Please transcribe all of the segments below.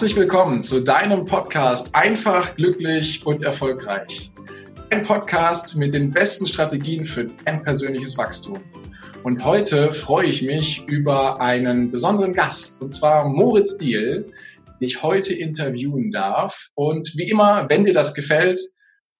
Herzlich willkommen zu deinem Podcast Einfach, glücklich und erfolgreich. Ein Podcast mit den besten Strategien für dein persönliches Wachstum. Und heute freue ich mich über einen besonderen Gast, und zwar Moritz Diel, den ich heute interviewen darf. Und wie immer, wenn dir das gefällt,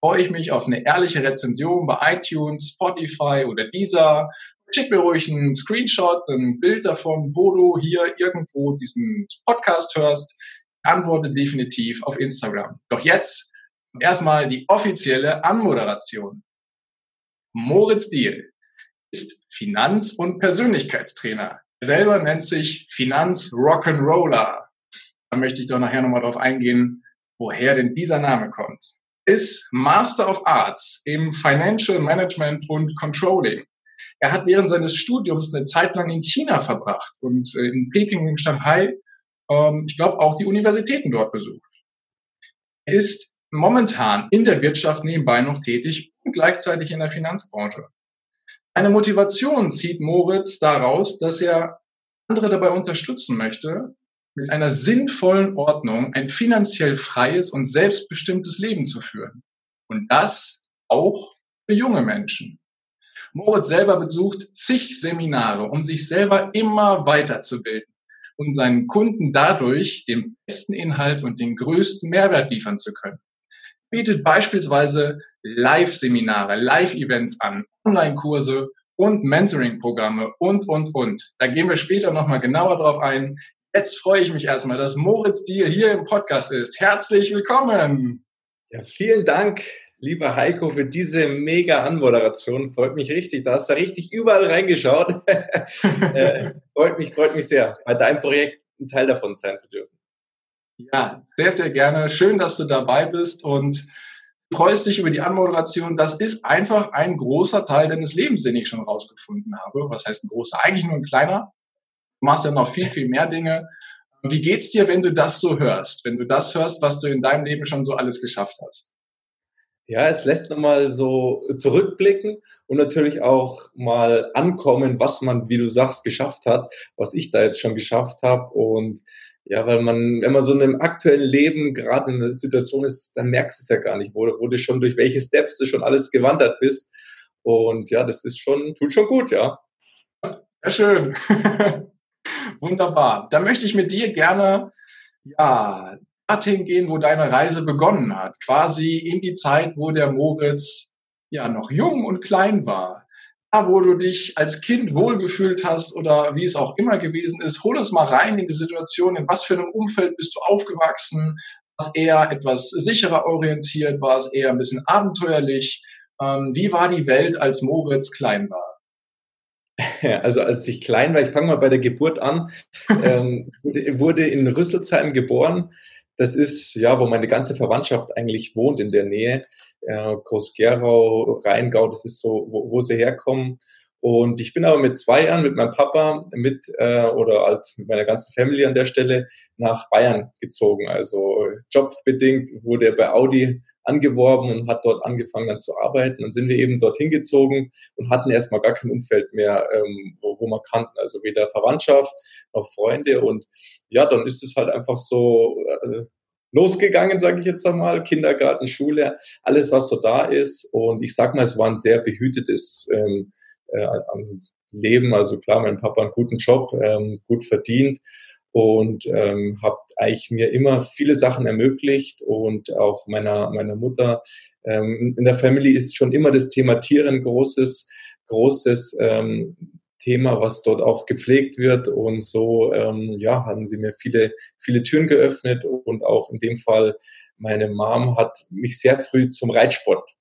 freue ich mich auf eine ehrliche Rezension bei iTunes, Spotify oder dieser. Schick mir ruhig einen Screenshot, ein Bild davon, wo du hier irgendwo diesen Podcast hörst. Antworte definitiv auf Instagram. Doch jetzt erstmal die offizielle Anmoderation. Moritz Diel ist Finanz- und Persönlichkeitstrainer. Er selber nennt sich Finanz Rock'n'Roller. Da möchte ich doch nachher nochmal drauf eingehen, woher denn dieser Name kommt. Ist Master of Arts im Financial Management und Controlling. Er hat während seines Studiums eine Zeit lang in China verbracht und äh, in Peking und Shanghai, ähm, ich glaube, auch die Universitäten dort besucht. Er ist momentan in der Wirtschaft nebenbei noch tätig und gleichzeitig in der Finanzbranche. Eine Motivation zieht Moritz daraus, dass er andere dabei unterstützen möchte, mit einer sinnvollen Ordnung ein finanziell freies und selbstbestimmtes Leben zu führen. Und das auch für junge Menschen. Moritz selber besucht zig Seminare, um sich selber immer weiterzubilden und seinen Kunden dadurch den besten Inhalt und den größten Mehrwert liefern zu können bietet beispielsweise Live-Seminare, Live-Events an, Online-Kurse und Mentoring-Programme und, und, und. Da gehen wir später nochmal genauer drauf ein. Jetzt freue ich mich erstmal, dass Moritz Diel hier im Podcast ist. Herzlich willkommen! Ja, vielen Dank, lieber Heiko, für diese mega Anmoderation. Freut mich richtig. Da hast du richtig überall reingeschaut. äh, freut mich, freut mich sehr, bei deinem Projekt ein Teil davon sein zu dürfen. Ja, sehr, sehr gerne. Schön, dass du dabei bist und freust dich über die Anmoderation. Das ist einfach ein großer Teil deines Lebens, den ich schon rausgefunden habe. Was heißt ein großer? Eigentlich nur ein kleiner. Du machst ja noch viel, viel mehr Dinge. Wie geht's dir, wenn du das so hörst? Wenn du das hörst, was du in deinem Leben schon so alles geschafft hast? Ja, es lässt nochmal so zurückblicken und natürlich auch mal ankommen, was man, wie du sagst, geschafft hat, was ich da jetzt schon geschafft habe. Und ja, weil man, wenn man so in einem aktuellen Leben gerade in einer Situation ist, dann merkst du es ja gar nicht, wo, wo du schon durch welche Steps du schon alles gewandert bist. Und ja, das ist schon, tut schon gut, ja. Sehr schön. Wunderbar. Da möchte ich mit dir gerne, ja, dorthin gehen, wo deine Reise begonnen hat. Quasi in die Zeit, wo der Moritz ja noch jung und klein war. Wo du dich als Kind wohlgefühlt hast oder wie es auch immer gewesen ist, hol uns mal rein in die Situation, in was für einem Umfeld bist du aufgewachsen, war es eher etwas sicherer orientiert, war es eher ein bisschen abenteuerlich, ähm, wie war die Welt, als Moritz klein war? Also als ich klein war, ich fange mal bei der Geburt an, ähm, wurde in Rüsselsheim geboren, das ist ja, wo meine ganze Verwandtschaft eigentlich wohnt in der Nähe. Äh, Groß-Gerau, Rheingau, das ist so, wo, wo sie herkommen. Und ich bin aber mit zwei Jahren mit meinem Papa mit äh, oder halt mit meiner ganzen Familie an der Stelle nach Bayern gezogen. Also jobbedingt wurde er bei Audi angeworben und hat dort angefangen dann zu arbeiten. Dann sind wir eben dorthin gezogen und hatten erstmal gar kein Umfeld mehr, ähm, wo, wo wir kannten. Also weder Verwandtschaft noch Freunde. Und ja, dann ist es halt einfach so äh, losgegangen, sage ich jetzt einmal. Kindergarten, Schule, alles, was so da ist. Und ich sag mal, es war ein sehr behütetes ähm, äh, Leben. Also klar, mein Papa einen guten Job, ähm, gut verdient und ähm, habe eigentlich mir immer viele Sachen ermöglicht und auch meiner meiner Mutter. Ähm, in der Family ist schon immer das Thema Tiere ein großes großes ähm, Thema, was dort auch gepflegt wird. Und so ähm, ja haben sie mir viele viele Türen geöffnet. Und auch in dem Fall meine Mom hat mich sehr früh zum Reitsport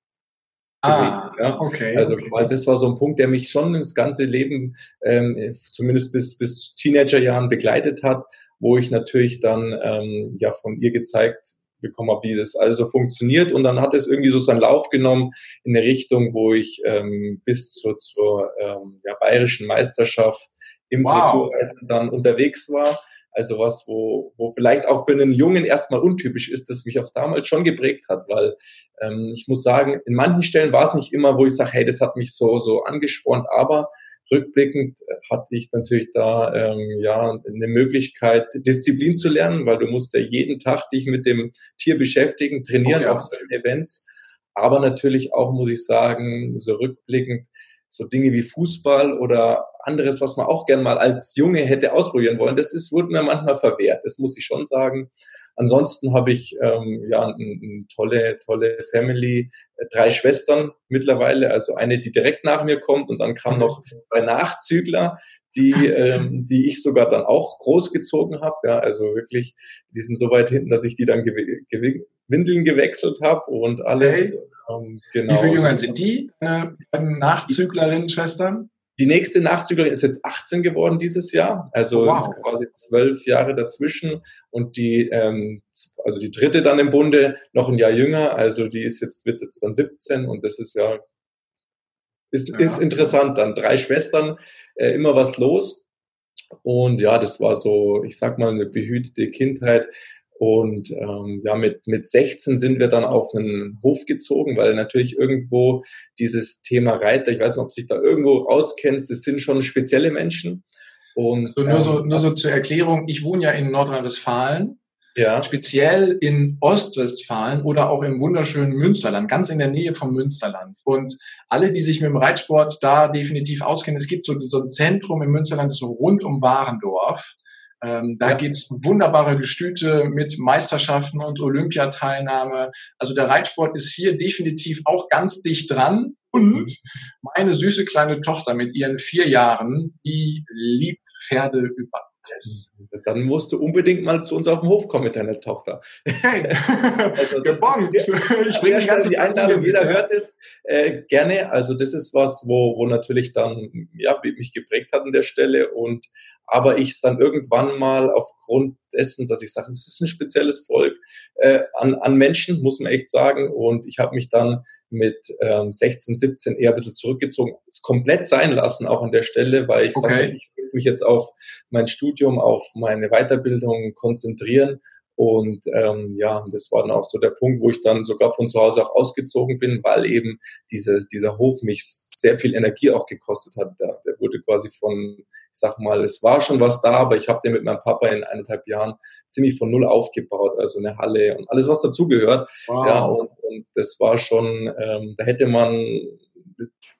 Ah, ja. okay. Also weil das war so ein Punkt, der mich schon das ganze Leben, ähm, zumindest bis, bis Teenagerjahren begleitet hat, wo ich natürlich dann ähm, ja von ihr gezeigt bekommen habe, wie das also funktioniert. Und dann hat es irgendwie so seinen Lauf genommen in eine Richtung, wo ich ähm, bis zur, zur ähm, ja, bayerischen Meisterschaft im wow. Dressurreiten dann unterwegs war. Also was, wo, wo vielleicht auch für einen Jungen erstmal untypisch ist, das mich auch damals schon geprägt hat, weil ähm, ich muss sagen, in manchen Stellen war es nicht immer, wo ich sage, hey, das hat mich so, so angespornt, aber rückblickend hatte ich natürlich da ähm, ja eine Möglichkeit, Disziplin zu lernen, weil du musst ja jeden Tag dich mit dem Tier beschäftigen, trainieren oh, ja. auf solchen Events. Aber natürlich auch, muss ich sagen, so rückblickend, so Dinge wie Fußball oder anderes, was man auch gern mal als Junge hätte ausprobieren wollen, das ist, wurde mir manchmal verwehrt. Das muss ich schon sagen. Ansonsten habe ich ähm, ja eine, eine tolle, tolle Family, drei Schwestern mittlerweile, also eine, die direkt nach mir kommt und dann kamen mhm. noch drei Nachzügler, die, ähm, die ich sogar dann auch großgezogen habe. Ja, also wirklich, die sind so weit hinten, dass ich die dann gew gew Windeln gewechselt habe und alles. Hey. Ähm, genau. Wie viele Jünger sind die, äh, Nachzüglerinnen, Schwestern? Die nächste Nachzüglerin ist jetzt 18 geworden dieses Jahr, also wow. ist quasi zwölf Jahre dazwischen und die, ähm, also die dritte dann im Bunde noch ein Jahr jünger, also die ist jetzt wird jetzt dann 17 und das ist ja ist, ja. ist interessant. Dann drei Schwestern, äh, immer was los und ja, das war so, ich sag mal, eine behütete Kindheit. Und ähm, ja, mit, mit 16 sind wir dann auf einen Hof gezogen, weil natürlich irgendwo dieses Thema Reiter, ich weiß nicht, ob sich da irgendwo auskennst, das sind schon spezielle Menschen. Und, so, nur, so, ähm, nur so zur Erklärung, ich wohne ja in Nordrhein-Westfalen, ja. speziell in Ostwestfalen oder auch im wunderschönen Münsterland, ganz in der Nähe vom Münsterland. Und alle, die sich mit dem Reitsport da definitiv auskennen, es gibt so, so ein Zentrum im Münsterland, so rund um Warendorf. Ähm, da ja. gibt's wunderbare Gestüte mit Meisterschaften und Olympiateilnahme. Also der Reitsport ist hier definitiv auch ganz dicht dran. Und meine süße kleine Tochter mit ihren vier Jahren, die liebt Pferde über alles. Dann musst du unbedingt mal zu uns auf den Hof kommen mit deiner Tochter. Hey, also gebongt. Ich bringe die ganze die Einladung, jeder hört es äh, gerne. Also das ist was, wo, wo natürlich dann ja, mich geprägt hat an der Stelle und aber ich es dann irgendwann mal aufgrund dessen, dass ich sage, es ist ein spezielles Volk äh, an, an Menschen, muss man echt sagen. Und ich habe mich dann mit ähm, 16, 17 eher ein bisschen zurückgezogen, es komplett sein lassen, auch an der Stelle, weil ich okay. sage, ich will mich jetzt auf mein Studium, auf meine Weiterbildung konzentrieren. Und ähm, ja, das war dann auch so der Punkt, wo ich dann sogar von zu Hause auch ausgezogen bin, weil eben diese, dieser Hof mich sehr viel Energie auch gekostet hat. Der, der wurde quasi von ich sag mal, es war schon was da, aber ich habe den mit meinem Papa in eineinhalb Jahren ziemlich von null aufgebaut, also eine Halle und alles, was dazugehört. Wow. Ja, und, und das war schon, ähm, da hätte man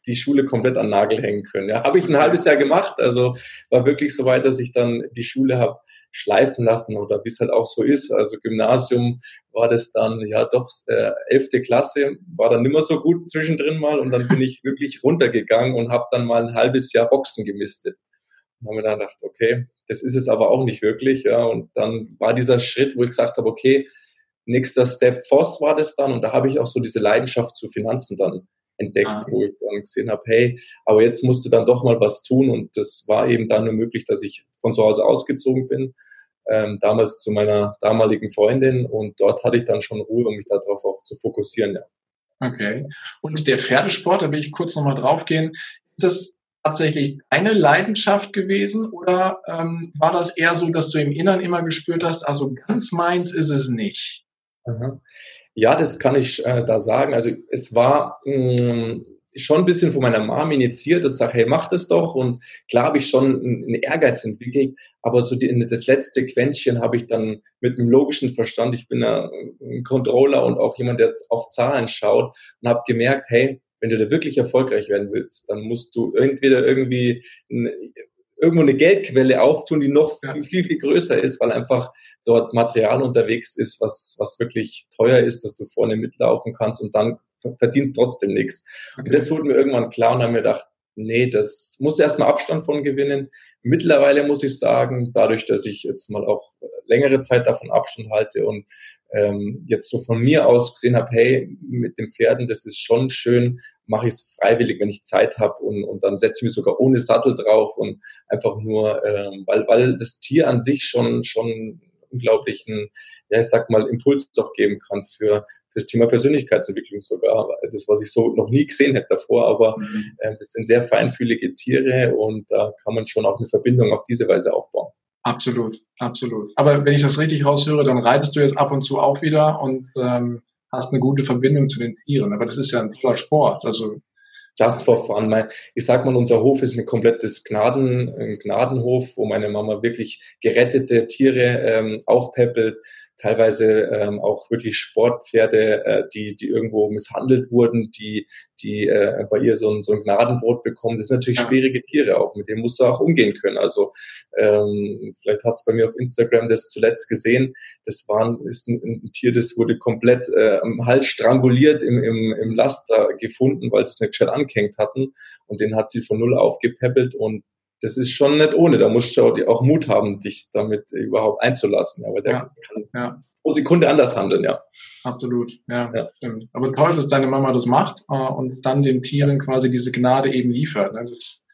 die Schule komplett an Nagel hängen können. Ja, habe ich ein halbes Jahr gemacht, also war wirklich so weit, dass ich dann die Schule habe schleifen lassen oder wie es halt auch so ist. Also Gymnasium war das dann ja doch äh, elfte Klasse, war dann nimmer so gut zwischendrin mal und dann bin ich wirklich runtergegangen und habe dann mal ein halbes Jahr Boxen gemistet. Und haben wir dann gedacht, okay, das ist es aber auch nicht wirklich. Ja. Und dann war dieser Schritt, wo ich gesagt habe, okay, nächster Step Voss war das dann. Und da habe ich auch so diese Leidenschaft zu Finanzen dann entdeckt, ah. wo ich dann gesehen habe, hey, aber jetzt musst du dann doch mal was tun. Und das war eben dann nur möglich, dass ich von zu Hause ausgezogen bin. Ähm, damals zu meiner damaligen Freundin und dort hatte ich dann schon Ruhe, um mich darauf auch zu fokussieren. Ja. Okay. Und der Pferdesport, da will ich kurz nochmal draufgehen. Ist das tatsächlich deine Leidenschaft gewesen oder ähm, war das eher so, dass du im Innern immer gespürt hast, also ganz meins ist es nicht? Ja, das kann ich äh, da sagen. Also es war mh, mm, schon ein bisschen von meiner Mom initiiert, dass ich sage, hey, mach das doch. Und klar habe ich schon einen Ehrgeiz entwickelt, aber so die, das letzte Quäntchen habe ich dann mit einem logischen Verstand, ich bin ja ein Controller und auch jemand, der auf Zahlen schaut und habe gemerkt, hey, wenn du da wirklich erfolgreich werden willst, dann musst du entweder irgendwie ein, irgendwo eine Geldquelle auftun, die noch viel, viel, viel größer ist, weil einfach dort Material unterwegs ist, was, was wirklich teuer ist, dass du vorne mitlaufen kannst und dann verdienst trotzdem nichts. Okay. Und das wurde mir irgendwann klar und haben mir gedacht, nee, das muss erstmal Abstand von gewinnen. Mittlerweile muss ich sagen, dadurch, dass ich jetzt mal auch längere Zeit davon Abstand halte und ähm, jetzt so von mir aus gesehen habe, hey, mit den Pferden, das ist schon schön, mache ich es freiwillig, wenn ich Zeit habe und, und dann setze ich mich sogar ohne Sattel drauf und einfach nur, ähm, weil, weil das Tier an sich schon, schon unglaublichen, ja, ich sag mal, Impuls doch geben kann für fürs Thema Persönlichkeitsentwicklung sogar. Das, was ich so noch nie gesehen hätte davor, aber mhm. äh, das sind sehr feinfühlige Tiere und da kann man schon auch eine Verbindung auf diese Weise aufbauen. Absolut, absolut. Aber wenn ich das richtig raushöre, dann reitest du jetzt ab und zu auch wieder und ähm, hast eine gute Verbindung zu den Tieren. Aber das ist ja ein toller Sport. Also just for fun. Ich sag mal, unser Hof ist ein komplettes Gnaden, ein Gnadenhof, wo meine Mama wirklich gerettete Tiere ähm, aufpäppelt, teilweise ähm, auch wirklich Sportpferde, äh, die, die irgendwo misshandelt wurden, die, die äh, bei ihr so ein, so ein Gnadenbrot bekommen. Das sind natürlich schwierige Tiere auch, mit denen musst du auch umgehen können. Also ähm, vielleicht hast du bei mir auf Instagram das zuletzt gesehen. Das war ist ein, ein Tier, das wurde komplett äh, am Hals stranguliert im, im, im Laster gefunden, weil sie es nicht schnell angehängt hatten. Und den hat sie von null aufgepäppelt und das ist schon nicht ohne. Da musst du auch Mut haben, dich damit überhaupt einzulassen. Aber der ja, kann ja. pro Sekunde anders handeln, ja. Absolut, ja, ja, stimmt. Aber toll, dass deine Mama das macht äh, und dann den Tieren quasi diese Gnade eben liefert. Ne? Das,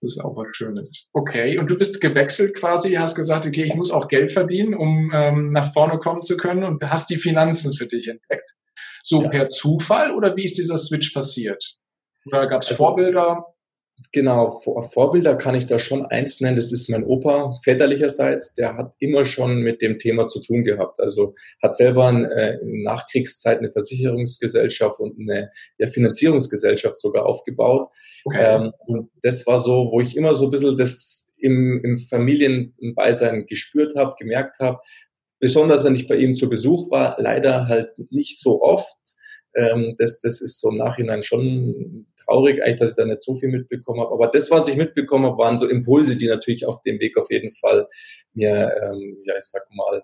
das ist auch was Schönes. Okay, und du bist gewechselt quasi, hast gesagt, okay, ich muss auch Geld verdienen, um ähm, nach vorne kommen zu können und hast die Finanzen für dich entdeckt. So per Zufall oder wie ist dieser Switch passiert? Oder gab es also, Vorbilder? Genau, Vor Vorbilder kann ich da schon eins nennen. Das ist mein Opa väterlicherseits. Der hat immer schon mit dem Thema zu tun gehabt. Also hat selber in, äh, in Nachkriegszeit eine Versicherungsgesellschaft und eine ja, Finanzierungsgesellschaft sogar aufgebaut. Okay. Ähm, und das war so, wo ich immer so ein bisschen das im, im Familienbeisein gespürt habe, gemerkt habe. Besonders wenn ich bei ihm zu Besuch war, leider halt nicht so oft. Ähm, das, das ist so im Nachhinein schon traurig, eigentlich, dass ich da nicht so viel mitbekommen habe. Aber das, was ich mitbekommen habe, waren so Impulse, die natürlich auf dem Weg auf jeden Fall mir, ähm, ja, ich sag mal,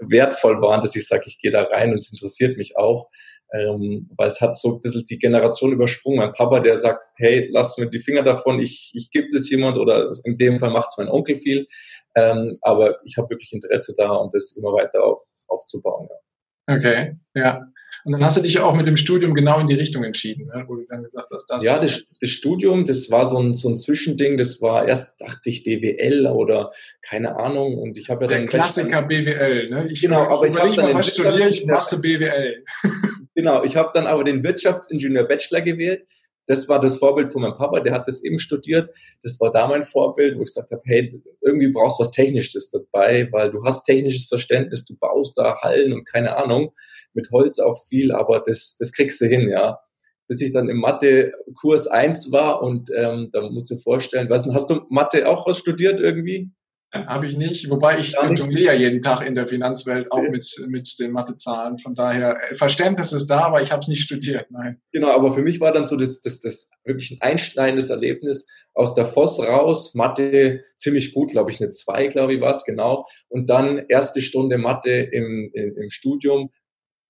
wertvoll waren, dass ich sage, ich gehe da rein und es interessiert mich auch. Ähm, weil es hat so ein bisschen die Generation übersprungen. Mein Papa, der sagt, hey, lass mir die Finger davon, ich, ich gebe das jemand oder in dem Fall macht es mein Onkel viel. Ähm, aber ich habe wirklich Interesse da und das immer weiter auf, aufzubauen. Ja. Okay, ja. Und dann hast du dich ja auch mit dem Studium genau in die Richtung entschieden, ne? wo du dann gesagt hast, das. Ja, das, das Studium, das war so ein, so ein Zwischending. Das war erst, dachte ich, BWL oder keine Ahnung. Und ich habe ja dann. Der Klassiker BWL, ne? Ich, genau, aber ich habe mal, was studiere ich, mache BWL. genau, ich habe dann aber den Wirtschaftsingenieur Bachelor gewählt das war das Vorbild von meinem Papa, der hat das eben studiert. Das war da mein Vorbild, wo ich gesagt habe, hey, irgendwie brauchst du was Technisches dabei, weil du hast technisches Verständnis, du baust da Hallen und keine Ahnung, mit Holz auch viel, aber das, das kriegst du hin, ja. Bis ich dann im Mathe Kurs 1 war und ähm, da musst du dir vorstellen, weißt du, hast du Mathe auch was studiert irgendwie? Habe ich nicht, wobei ich jongliere jeden Tag in der Finanzwelt auch mit, mit den Mathezahlen. Von daher, Verständnis ist da, aber ich habe es nicht studiert, nein. Genau, aber für mich war dann so das, das, das wirklich ein einschneidendes Erlebnis aus der FOS raus, Mathe ziemlich gut, glaube ich, eine 2, glaube ich, war es, genau. Und dann erste Stunde Mathe im, im, im Studium,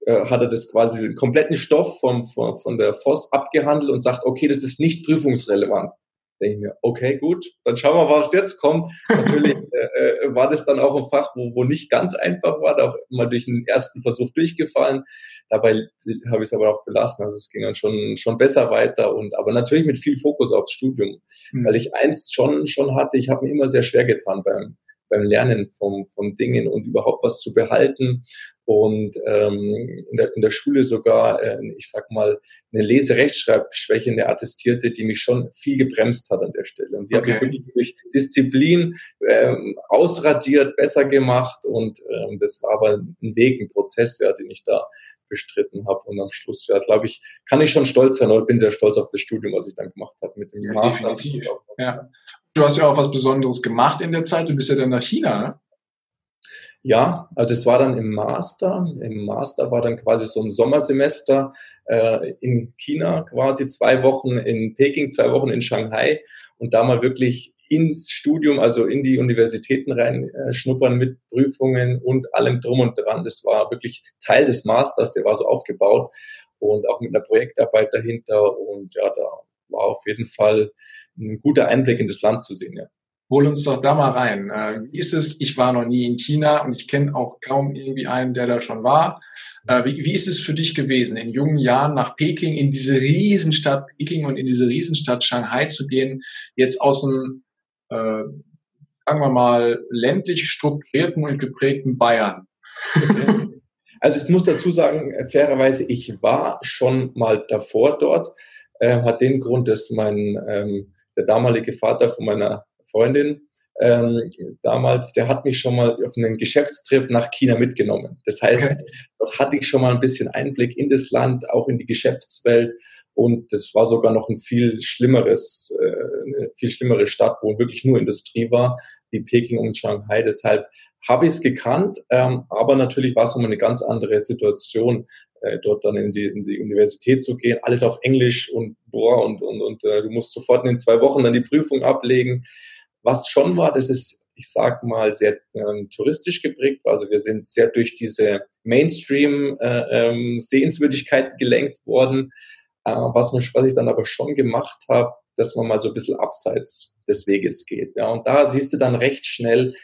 äh, hat er das quasi den kompletten Stoff vom, von, von der FOS abgehandelt und sagt, okay, das ist nicht prüfungsrelevant denke ich mir, okay, gut, dann schauen wir, was jetzt kommt. Natürlich äh, äh, war das dann auch ein Fach, wo, wo nicht ganz einfach war, da auch immer durch den ersten Versuch durchgefallen. Dabei habe ich es aber auch belassen. Also es ging dann schon, schon besser weiter und aber natürlich mit viel Fokus aufs Studium. Mhm. Weil ich eins schon, schon hatte, ich habe mir immer sehr schwer getan beim, beim Lernen von, von Dingen und überhaupt was zu behalten. Und ähm, in, der, in der Schule sogar, äh, ich sag mal, eine Leserechtschreibschwäche, eine attestierte, die mich schon viel gebremst hat an der Stelle. Und die okay. habe ich wirklich durch Disziplin ähm, ausradiert, besser gemacht. Und ähm, das war aber ein Weg, ein Prozess, ja, den ich da bestritten habe. Und am Schluss, ja, glaube ich, kann ich schon stolz sein oder bin sehr stolz auf das Studium, was ich dann gemacht habe mit dem ja, Master. Definitiv. Ja. Du hast ja auch was Besonderes gemacht in der Zeit. Du bist ja dann nach China, ne? Ja, also das war dann im Master. Im Master war dann quasi so ein Sommersemester äh, in China, quasi zwei Wochen in Peking, zwei Wochen in Shanghai und da mal wirklich ins Studium, also in die Universitäten rein äh, mit Prüfungen und allem drum und dran. Das war wirklich Teil des Masters, der war so aufgebaut und auch mit einer Projektarbeit dahinter und ja, da war auf jeden Fall ein guter Einblick in das Land zu sehen, ja. Hol uns doch da mal rein. Äh, wie ist es? Ich war noch nie in China und ich kenne auch kaum irgendwie einen, der da schon war. Äh, wie, wie ist es für dich gewesen, in jungen Jahren nach Peking, in diese Riesenstadt Peking und in diese Riesenstadt Shanghai zu gehen, jetzt aus dem, äh, sagen wir mal, ländlich strukturierten und geprägten Bayern? Also ich muss dazu sagen, fairerweise, ich war schon mal davor dort, äh, hat den Grund, dass mein ähm, der damalige Vater von meiner Freundin ähm, damals, der hat mich schon mal auf einen Geschäftstrip nach China mitgenommen. Das heißt, okay. dort hatte ich schon mal ein bisschen Einblick in das Land, auch in die Geschäftswelt. Und das war sogar noch ein viel schlimmeres, äh, eine viel schlimmere Stadt, wo wirklich nur Industrie war, wie Peking und Shanghai. Deshalb habe ich es gekannt, ähm, aber natürlich war es nochmal eine ganz andere Situation, äh, dort dann in die, in die Universität zu gehen. Alles auf Englisch und boah, und, und, und äh, du musst sofort in zwei Wochen dann die Prüfung ablegen. Was schon war, das ist, ich sag mal, sehr ähm, touristisch geprägt. Also wir sind sehr durch diese Mainstream-Sehenswürdigkeiten äh, ähm, gelenkt worden. Äh, was, man, was ich dann aber schon gemacht habe, dass man mal so ein bisschen abseits des Weges geht. Ja, und da siehst du dann recht schnell,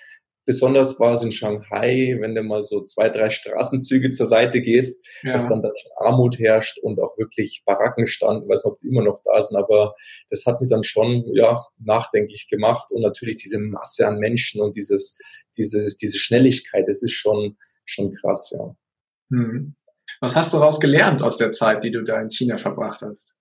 besonders war es in Shanghai, wenn du mal so zwei, drei Straßenzüge zur Seite gehst, ja. dass dann da schon Armut herrscht und auch wirklich Baracken standen, ich weiß nicht, ob die immer noch da sind, aber das hat mich dann schon, ja, nachdenklich gemacht und natürlich diese Masse an Menschen und dieses, dieses, diese Schnelligkeit, das ist schon, schon krass, ja. Hm. Was hast du daraus gelernt aus der Zeit, die du da in China verbracht hast?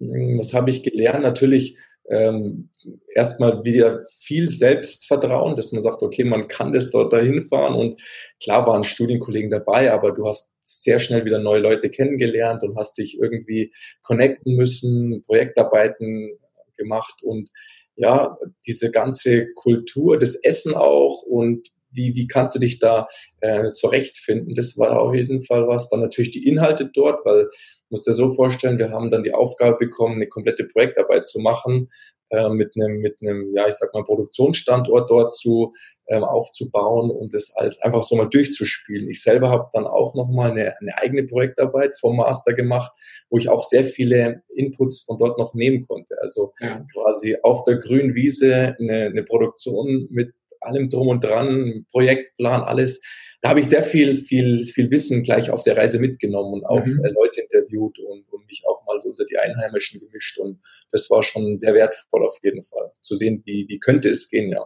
Hm, was habe ich gelernt? Natürlich ähm, erstmal wieder viel Selbstvertrauen, dass man sagt, okay, man kann das dort dahin fahren und klar waren Studienkollegen dabei, aber du hast sehr schnell wieder neue Leute kennengelernt und hast dich irgendwie connecten müssen, Projektarbeiten gemacht und ja, diese ganze Kultur, das Essen auch und wie, wie kannst du dich da äh, zurechtfinden? Das war auf jeden Fall was. Dann natürlich die Inhalte dort, weil musst dir so vorstellen, wir haben dann die Aufgabe bekommen, eine komplette Projektarbeit zu machen, äh, mit einem, mit einem, ja, ich sag mal, Produktionsstandort dort zu ähm, aufzubauen und das als einfach so mal durchzuspielen. Ich selber habe dann auch nochmal eine, eine eigene Projektarbeit vom Master gemacht, wo ich auch sehr viele Inputs von dort noch nehmen konnte. Also ja. quasi auf der grünen Wiese eine, eine Produktion mit allem drum und dran, Projektplan, alles. Da habe ich sehr viel, viel, viel Wissen gleich auf der Reise mitgenommen und auch mhm. Äh, Leute interviewt und, und mich auch mal so unter die Einheimischen gemischt. Und das war schon sehr wertvoll auf jeden Fall, zu sehen, wie, wie könnte es gehen, ja.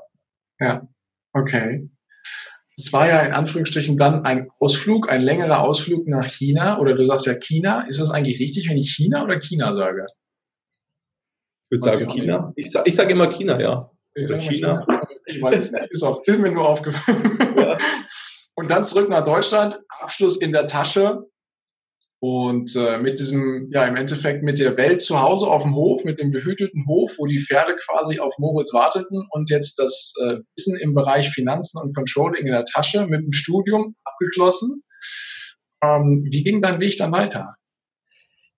Ja, okay. Es war ja in Anführungsstrichen dann ein Ausflug, ein längerer Ausflug nach China. Oder du sagst ja China. Ist das eigentlich richtig, wenn ich China oder China sage? Ich würde sagen China. Ich sage ich sag immer China, ja. Ich China. China. Ich weiß es nicht. Ist, auch, ist mir nur aufgefallen. Ja. Und dann zurück nach Deutschland, Abschluss in der Tasche. Und äh, mit diesem, ja, im Endeffekt mit der Welt zu Hause auf dem Hof, mit dem behüteten Hof, wo die Pferde quasi auf Moritz warteten und jetzt das äh, Wissen im Bereich Finanzen und Controlling in der Tasche mit dem Studium abgeschlossen. Ähm, wie ging dein Weg dann weiter?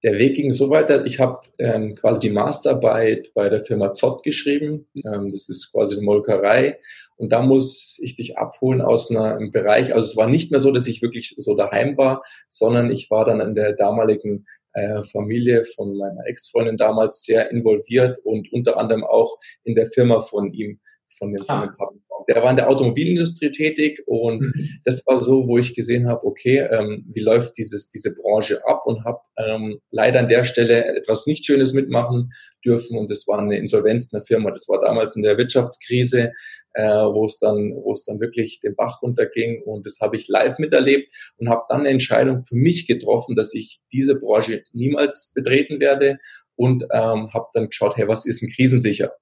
Der Weg ging so weiter, ich habe ähm, quasi die Masterarbeit bei der Firma Zott geschrieben. Ähm, das ist quasi eine Molkerei. Und da muss ich dich abholen aus einem Bereich. Also es war nicht mehr so, dass ich wirklich so daheim war, sondern ich war dann in der damaligen äh, Familie von meiner Ex-Freundin damals sehr involviert und unter anderem auch in der Firma von ihm, von dem, ah. von dem der war in der Automobilindustrie tätig und mhm. das war so, wo ich gesehen habe, okay, ähm, wie läuft dieses, diese Branche ab und habe ähm, leider an der Stelle etwas nicht Schönes mitmachen dürfen und das war eine Insolvenz einer Firma. Das war damals in der Wirtschaftskrise, äh, wo es dann, wo es dann wirklich den Bach runterging und das habe ich live miterlebt und habe dann eine Entscheidung für mich getroffen, dass ich diese Branche niemals betreten werde und ähm, habe dann geschaut, hey, was ist ein krisensicher?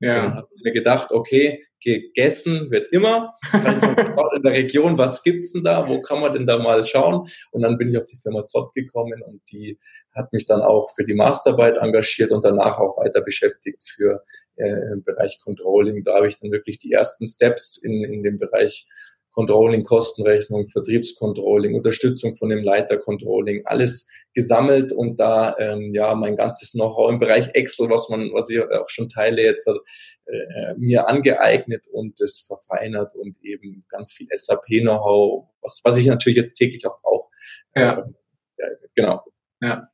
Ja. Und habe mir gedacht, okay, gegessen wird immer. in der Region, was gibt's denn da? Wo kann man denn da mal schauen? Und dann bin ich auf die Firma Zott gekommen und die hat mich dann auch für die Masterarbeit engagiert und danach auch weiter beschäftigt für äh, im Bereich Controlling. Da habe ich dann wirklich die ersten Steps in, in dem Bereich Controlling, Kostenrechnung, Vertriebscontrolling, Unterstützung von dem Leiter Controlling, alles gesammelt und da ähm, ja mein ganzes Know-how im Bereich Excel, was man, was ich auch schon teile jetzt, äh, mir angeeignet und es verfeinert und eben ganz viel SAP-Know-how, was, was ich natürlich jetzt täglich auch brauche. Ja. Ähm, ja, genau. Ja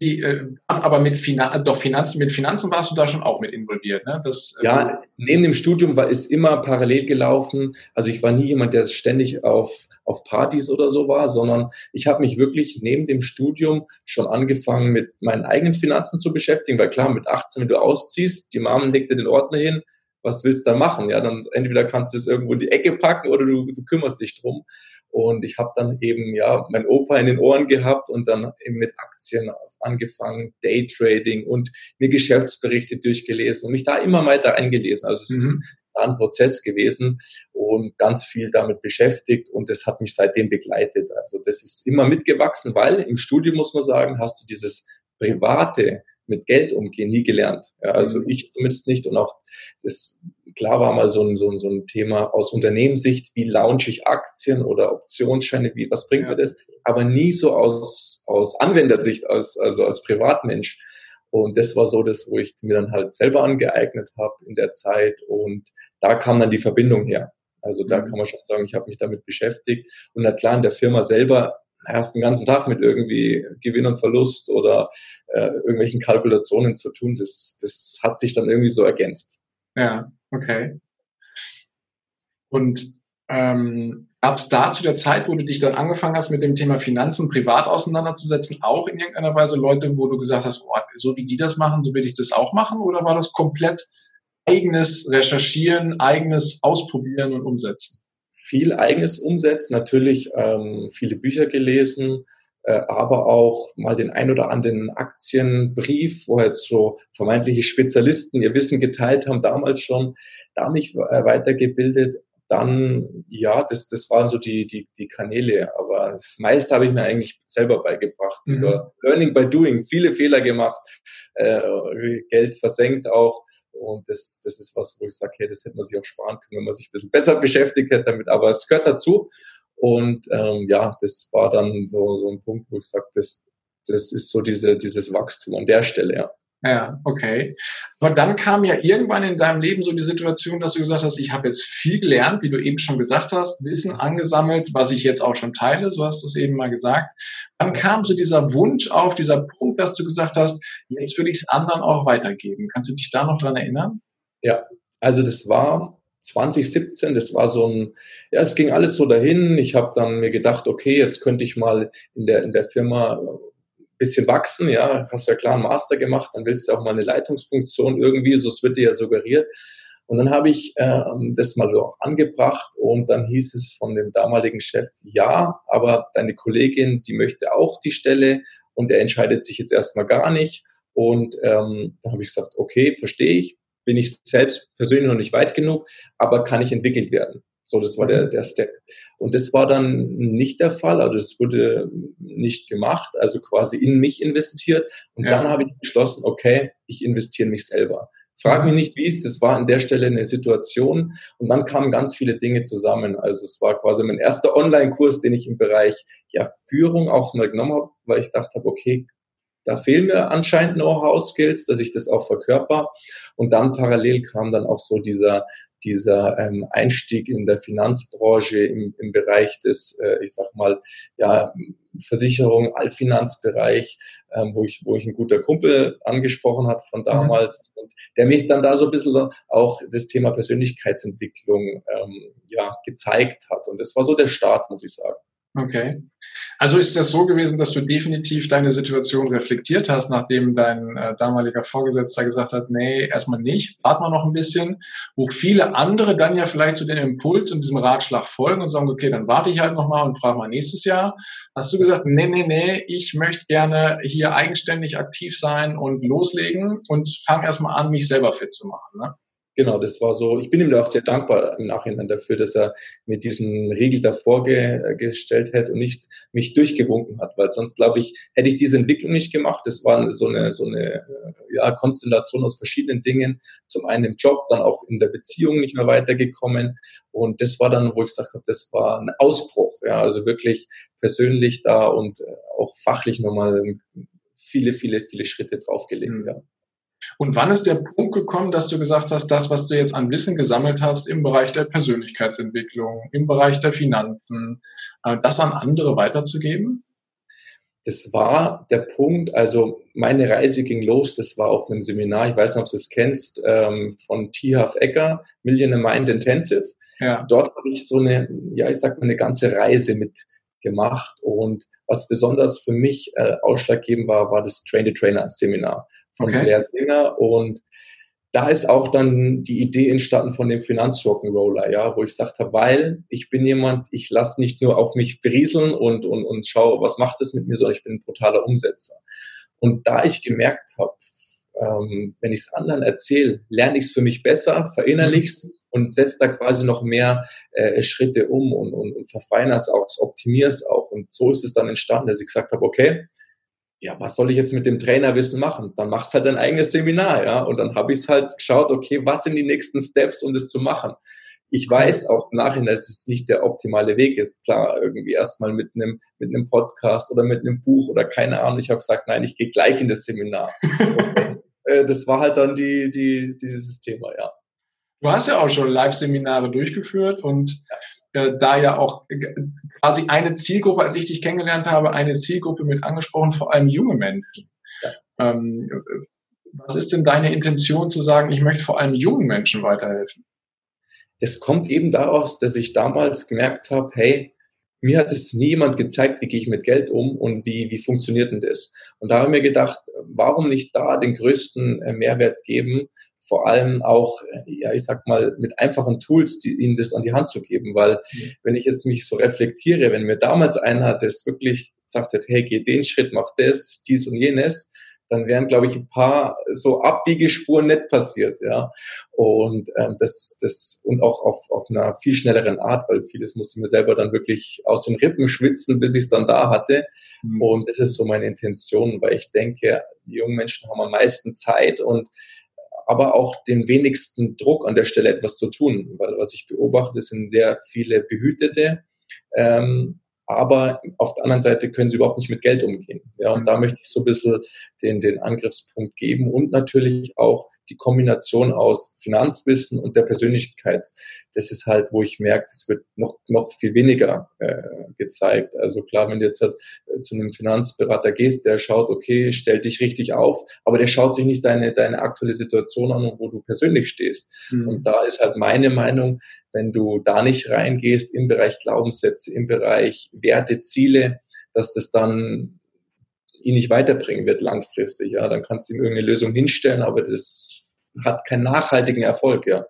die, äh, aber mit Finan doch Finanzen, mit Finanzen warst du da schon auch mit involviert, ne? Das, äh, ja, neben dem Studium war es immer parallel gelaufen. Also ich war nie jemand, der ständig auf, auf Partys oder so war, sondern ich habe mich wirklich neben dem Studium schon angefangen, mit meinen eigenen Finanzen zu beschäftigen, weil klar, mit 18, wenn du ausziehst, die Mom legt dir den Ordner hin, was willst du da machen? Ja, dann entweder kannst du es irgendwo in die Ecke packen oder du, du kümmerst dich drum. Und ich habe dann eben ja mein Opa in den Ohren gehabt und dann eben mit Aktien angefangen, Daytrading und mir Geschäftsberichte durchgelesen und mich da immer weiter eingelesen. Also es mhm. ist ein Prozess gewesen und ganz viel damit beschäftigt und das hat mich seitdem begleitet. Also das ist immer mitgewachsen, weil im Studium muss man sagen, hast du dieses private mit Geld umgehen nie gelernt. Ja, also mhm. ich zumindest nicht und auch das klar war mal so ein, so ein, so ein Thema aus Unternehmenssicht, wie launche ich Aktien oder Optionsscheine, wie was bringt mir das, aber nie so aus aus Anwendersicht, aus also als Privatmensch. Und das war so das, wo ich mir dann halt selber angeeignet habe in der Zeit. Und da kam dann die Verbindung her. Also da mhm. kann man schon sagen, ich habe mich damit beschäftigt. Und na klar, in der Firma selber hast den ganzen Tag mit irgendwie Gewinn und Verlust oder äh, irgendwelchen Kalkulationen zu tun. Das, das hat sich dann irgendwie so ergänzt. Ja, okay. Und ähm, Gab es da zu der Zeit, wo du dich dann angefangen hast, mit dem Thema Finanzen privat auseinanderzusetzen, auch in irgendeiner Weise Leute, wo du gesagt hast, oh, so wie die das machen, so will ich das auch machen? Oder war das komplett eigenes Recherchieren, eigenes Ausprobieren und Umsetzen? Viel eigenes Umsetzen, natürlich ähm, viele Bücher gelesen, aber auch mal den ein oder anderen Aktienbrief, wo jetzt so vermeintliche Spezialisten ihr Wissen geteilt haben, damals schon, da mich äh, weitergebildet, dann, ja, das, das waren so die, die, die Kanäle. Aber das meiste habe ich mir eigentlich selber beigebracht. Mhm. Über Learning by Doing, viele Fehler gemacht, äh, Geld versenkt auch. Und das, das ist was, wo ich sage, hey, das hätte man sich auch sparen können, wenn man sich ein bisschen besser beschäftigt hätte damit. Aber es gehört dazu. Und ähm, ja, das war dann so, so ein Punkt, wo ich sage, das, das ist so diese, dieses Wachstum an der Stelle, ja. Ja, okay. Aber dann kam ja irgendwann in deinem Leben so die Situation, dass du gesagt hast, ich habe jetzt viel gelernt, wie du eben schon gesagt hast, Wissen angesammelt, was ich jetzt auch schon teile, so hast du es eben mal gesagt. Dann kam so dieser Wunsch auf, dieser Punkt, dass du gesagt hast, jetzt will ich es anderen auch weitergeben. Kannst du dich da noch dran erinnern? Ja, also das war 2017, das war so ein, ja, es ging alles so dahin. Ich habe dann mir gedacht, okay, jetzt könnte ich mal in der, in der Firma bisschen wachsen, ja, hast ja klar einen Master gemacht, dann willst du auch mal eine Leitungsfunktion irgendwie, so es wird dir ja suggeriert. Und dann habe ich ähm, das mal so auch angebracht und dann hieß es von dem damaligen Chef, ja, aber deine Kollegin, die möchte auch die Stelle und er entscheidet sich jetzt erstmal gar nicht. Und ähm, dann habe ich gesagt, okay, verstehe ich, bin ich selbst persönlich noch nicht weit genug, aber kann ich entwickelt werden. So, das war der, mhm. der Step. Und das war dann nicht der Fall, also das wurde nicht gemacht, also quasi in mich investiert. Und ja. dann habe ich beschlossen, okay, ich investiere in mich selber. Frag mich nicht, wie es, das war an der Stelle eine Situation und dann kamen ganz viele Dinge zusammen. Also es war quasi mein erster Online-Kurs, den ich im Bereich ja, Führung auch mal genommen habe, weil ich dachte, okay, da fehlen mir anscheinend Know-how-Skills, dass ich das auch verkörper. Und dann parallel kam dann auch so dieser, dieser ähm, Einstieg in der Finanzbranche im, im Bereich des, äh, ich sag mal, ja, Versicherung, Allfinanzbereich, ähm, wo ich, wo ich ein guter Kumpel angesprochen hat von mhm. damals mhm. und der mich dann da so ein bisschen auch das Thema Persönlichkeitsentwicklung ähm, ja, gezeigt hat. Und das war so der Start, muss ich sagen. Okay. Also ist das so gewesen, dass du definitiv deine Situation reflektiert hast, nachdem dein äh, damaliger Vorgesetzter gesagt hat, nee, erstmal nicht, warte mal noch ein bisschen, wo viele andere dann ja vielleicht zu dem Impuls und diesem Ratschlag folgen und sagen, okay, dann warte ich halt nochmal und frage mal nächstes Jahr. Hast du gesagt, nee, nee, nee, ich möchte gerne hier eigenständig aktiv sein und loslegen und fange erstmal an, mich selber fit zu machen. Ne? Genau, das war so. Ich bin ihm da auch sehr dankbar im Nachhinein dafür, dass er mir diesen Riegel davor ge gestellt hat und nicht mich durchgewunken hat, weil sonst glaube ich, hätte ich diese Entwicklung nicht gemacht. Das war so eine, so eine ja, Konstellation aus verschiedenen Dingen. Zum einen im Job, dann auch in der Beziehung nicht mehr weitergekommen. Und das war dann, wo ich gesagt habe, das war ein Ausbruch. Ja, also wirklich persönlich da und äh, auch fachlich nochmal viele, viele, viele Schritte draufgelegt. Mhm. Ja. Und wann ist der Punkt gekommen, dass du gesagt hast, das, was du jetzt an Wissen gesammelt hast im Bereich der Persönlichkeitsentwicklung, im Bereich der Finanzen, äh, das an andere weiterzugeben? Das war der Punkt, also meine Reise ging los, das war auf einem Seminar, ich weiß nicht, ob du es kennst, ähm, von T. Huff Ecker, Millionaire Mind Intensive. Ja. Dort habe ich so eine, ja, ich sag mal, eine ganze Reise mit gemacht. Und was besonders für mich äh, ausschlaggebend war, war das Train-the-Trainer-Seminar von okay. Blair Singer und da ist auch dann die Idee entstanden von dem Finanzrock'n'Roller, ja, wo ich gesagt habe, weil ich bin jemand, ich lasse nicht nur auf mich berieseln und, und, und schaue, was macht es mit mir, sondern ich bin ein brutaler Umsetzer. Und da ich gemerkt habe, ähm, wenn ich es anderen erzähle, lerne ich es für mich besser, verinnerliche es mhm. und setze da quasi noch mehr äh, Schritte um und, und, und verfeinere es auch, optimiere es auch. Und so ist es dann entstanden, dass ich gesagt habe, okay, ja, was soll ich jetzt mit dem Trainerwissen machen? Dann machst halt dein eigenes Seminar, ja. Und dann habe ich es halt geschaut, okay, was sind die nächsten Steps, um das zu machen? Ich weiß auch nachher, dass es nicht der optimale Weg ist. Klar, irgendwie erstmal mit einem, mit einem Podcast oder mit einem Buch oder keine Ahnung. Ich habe gesagt, nein, ich gehe gleich in das Seminar. äh, das war halt dann die, die, dieses Thema, ja. Du hast ja auch schon Live-Seminare durchgeführt und äh, da ja auch quasi eine Zielgruppe, als ich dich kennengelernt habe, eine Zielgruppe mit angesprochen, vor allem junge Menschen. Ja. Ähm, was ist denn deine Intention zu sagen, ich möchte vor allem jungen Menschen weiterhelfen? Das kommt eben daraus, dass ich damals gemerkt habe, hey, mir hat es nie jemand gezeigt, wie gehe ich mit Geld um und wie, wie funktioniert denn das? Und da habe ich mir gedacht, warum nicht da den größten äh, Mehrwert geben, vor allem auch, ja, ich sag mal, mit einfachen Tools, die, ihnen das an die Hand zu geben, weil mhm. wenn ich jetzt mich so reflektiere, wenn mir damals einer das wirklich gesagt hat, hey, geh den Schritt, mach das, dies und jenes, dann wären, glaube ich, ein paar so Abbiegespuren nicht passiert, ja. Und ähm, das, das und auch auf, auf einer viel schnelleren Art, weil vieles musste mir selber dann wirklich aus den Rippen schwitzen, bis ich es dann da hatte. Mhm. Und das ist so meine Intention, weil ich denke, die jungen Menschen haben am meisten Zeit und aber auch den wenigsten Druck an der Stelle etwas zu tun, weil was ich beobachte, sind sehr viele Behütete, ähm, aber auf der anderen Seite können sie überhaupt nicht mit Geld umgehen. Ja, und da möchte ich so ein bisschen den, den Angriffspunkt geben und natürlich auch die Kombination aus Finanzwissen und der Persönlichkeit. Das ist halt, wo ich merke, es wird noch, noch viel weniger äh, gezeigt. Also klar, wenn du jetzt halt, äh, zu einem Finanzberater gehst, der schaut, okay, stell dich richtig auf, aber der schaut sich nicht deine, deine aktuelle Situation an, wo du persönlich stehst. Mhm. Und da ist halt meine Meinung, wenn du da nicht reingehst im Bereich Glaubenssätze, im Bereich Werte, Ziele, dass das dann ihn nicht weiterbringen wird langfristig. Ja, dann kannst du ihm irgendeine Lösung hinstellen, aber das hat keinen nachhaltigen Erfolg. Ja.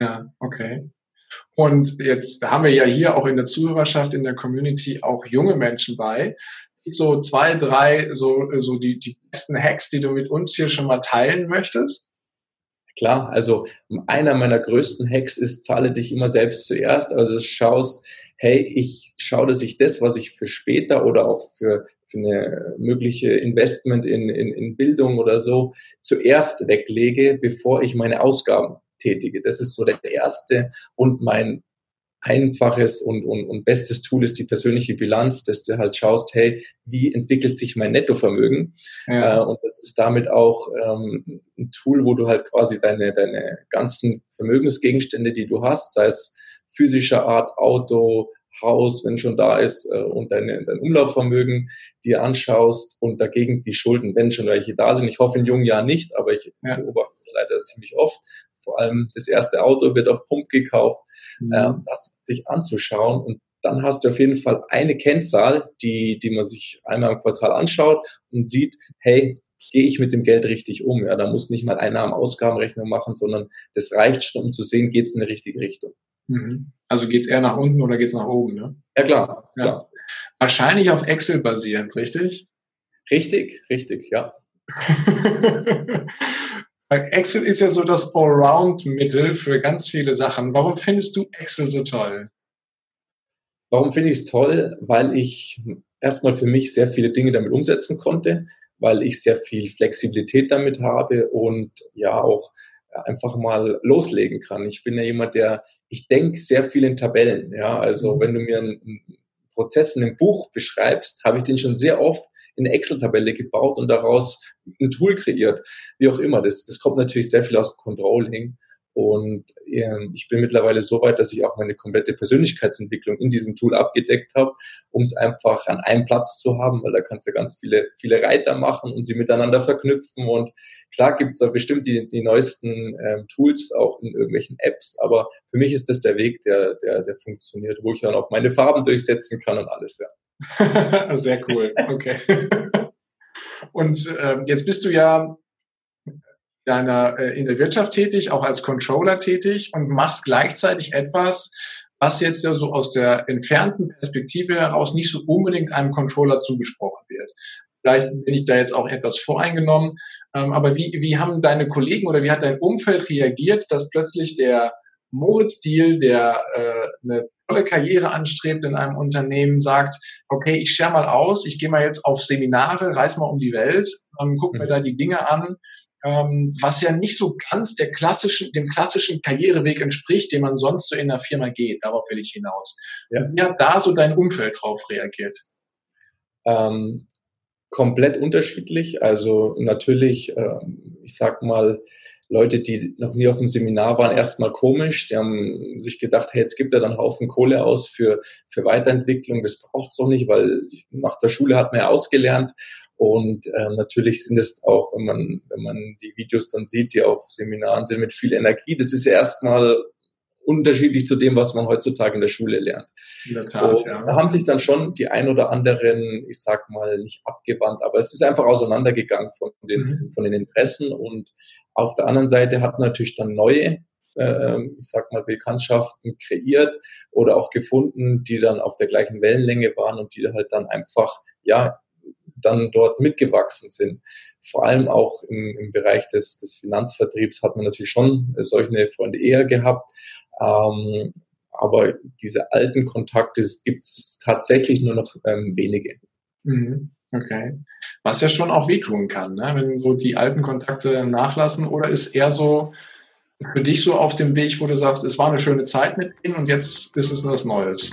Ja, okay. Und jetzt haben wir ja hier auch in der Zuhörerschaft, in der Community auch junge Menschen bei. So zwei, drei, so, so die, die besten Hacks, die du mit uns hier schon mal teilen möchtest? Klar, also einer meiner größten Hacks ist, zahle dich immer selbst zuerst. Also schaust, hey, ich schaue, dass ich das, was ich für später oder auch für, für eine mögliche Investment in, in, in Bildung oder so zuerst weglege, bevor ich meine Ausgaben tätige. Das ist so der erste und mein einfaches und, und, und bestes Tool ist die persönliche Bilanz, dass du halt schaust, hey, wie entwickelt sich mein Nettovermögen? Ja. Äh, und das ist damit auch ähm, ein Tool, wo du halt quasi deine, deine ganzen Vermögensgegenstände, die du hast, sei es physischer Art, Auto, Haus, wenn schon da ist, äh, und deine, dein Umlaufvermögen dir anschaust und dagegen die Schulden, wenn schon welche da sind. Ich hoffe in jungen Jahren nicht, aber ich ja. beobachte es leider ziemlich oft. Vor allem das erste Auto wird auf Pump gekauft, mhm. äh, das sich anzuschauen und dann hast du auf jeden Fall eine Kennzahl, die, die man sich einmal im Quartal anschaut und sieht, hey, gehe ich mit dem Geld richtig um? Ja, da muss nicht mal Einnahmen-Ausgabenrechnung machen, sondern das reicht schon, um zu sehen, geht es in die richtige Richtung. Mhm. Also geht es eher nach unten oder geht es nach oben? Ne? Ja, klar, ja. klar. Wahrscheinlich auf Excel basierend, richtig? Richtig, richtig, ja. Excel ist ja so das Allround-Mittel für ganz viele Sachen. Warum findest du Excel so toll? Warum finde ich es toll? Weil ich erstmal für mich sehr viele Dinge damit umsetzen konnte, weil ich sehr viel Flexibilität damit habe und ja auch einfach mal loslegen kann. Ich bin ja jemand, der, ich denke sehr viel in Tabellen. Ja, also mhm. wenn du mir einen Prozess in einem Buch beschreibst, habe ich den schon sehr oft in eine Excel-Tabelle gebaut und daraus ein Tool kreiert. Wie auch immer. Das, das kommt natürlich sehr viel aus dem Controlling. Und ähm, ich bin mittlerweile so weit, dass ich auch meine komplette Persönlichkeitsentwicklung in diesem Tool abgedeckt habe, um es einfach an einem Platz zu haben, weil da kannst du ganz viele, viele Reiter machen und sie miteinander verknüpfen. Und klar gibt es da bestimmt die, die neuesten ähm, Tools auch in irgendwelchen Apps, aber für mich ist das der Weg, der, der, der funktioniert, wo ich dann auch meine Farben durchsetzen kann und alles, ja. Sehr cool, okay. Und äh, jetzt bist du ja deiner, äh, in der Wirtschaft tätig, auch als Controller tätig und machst gleichzeitig etwas, was jetzt ja so aus der entfernten Perspektive heraus nicht so unbedingt einem Controller zugesprochen wird. Vielleicht bin ich da jetzt auch etwas voreingenommen, Ähm, aber wie, wie haben deine Kollegen oder wie hat dein Umfeld reagiert, dass plötzlich der Moritz Deal, der äh, eine tolle Karriere anstrebt in einem Unternehmen, sagt, okay, ich scher mal aus, ich gehe mal jetzt auf Seminare, reise mal um die Welt, ähm, guck mir mhm. da die Dinge an, ähm, was ja nicht so ganz der klassischen, dem klassischen Karriereweg entspricht, den man sonst so in der Firma geht. Darauf will ich hinaus. Ja. Wie hat da so dein Umfeld drauf reagiert? Ähm, komplett unterschiedlich. Also natürlich, ähm, ich sag mal, Leute, die noch nie auf dem Seminar waren, erstmal komisch. Die haben sich gedacht, hey, jetzt gibt er dann einen Haufen Kohle aus für, für Weiterentwicklung. Das braucht es doch nicht, weil nach der Schule hat man ja ausgelernt. Und äh, natürlich sind es auch, wenn man, wenn man die Videos dann sieht, die auf Seminaren sind, mit viel Energie. Das ist ja erstmal unterschiedlich zu dem, was man heutzutage in der Schule lernt. In der Tat, so, ja. Da haben sich dann schon die ein oder anderen, ich sag mal, nicht abgewandt, aber es ist einfach auseinandergegangen von den, mhm. von den Interessen und auf der anderen Seite hat natürlich dann neue äh, ich sag mal, Bekanntschaften kreiert oder auch gefunden, die dann auf der gleichen Wellenlänge waren und die halt dann einfach, ja, dann dort mitgewachsen sind. Vor allem auch im, im Bereich des, des Finanzvertriebs hat man natürlich schon solche Freunde eher gehabt. Ähm, aber diese alten Kontakte gibt es tatsächlich nur noch ähm, wenige. Mhm. Okay. Was ja schon auch wehtun kann, ne? wenn so die alten Kontakte nachlassen oder ist eher so für dich so auf dem Weg, wo du sagst, es war eine schöne Zeit mit ihnen und jetzt ist es was Neues?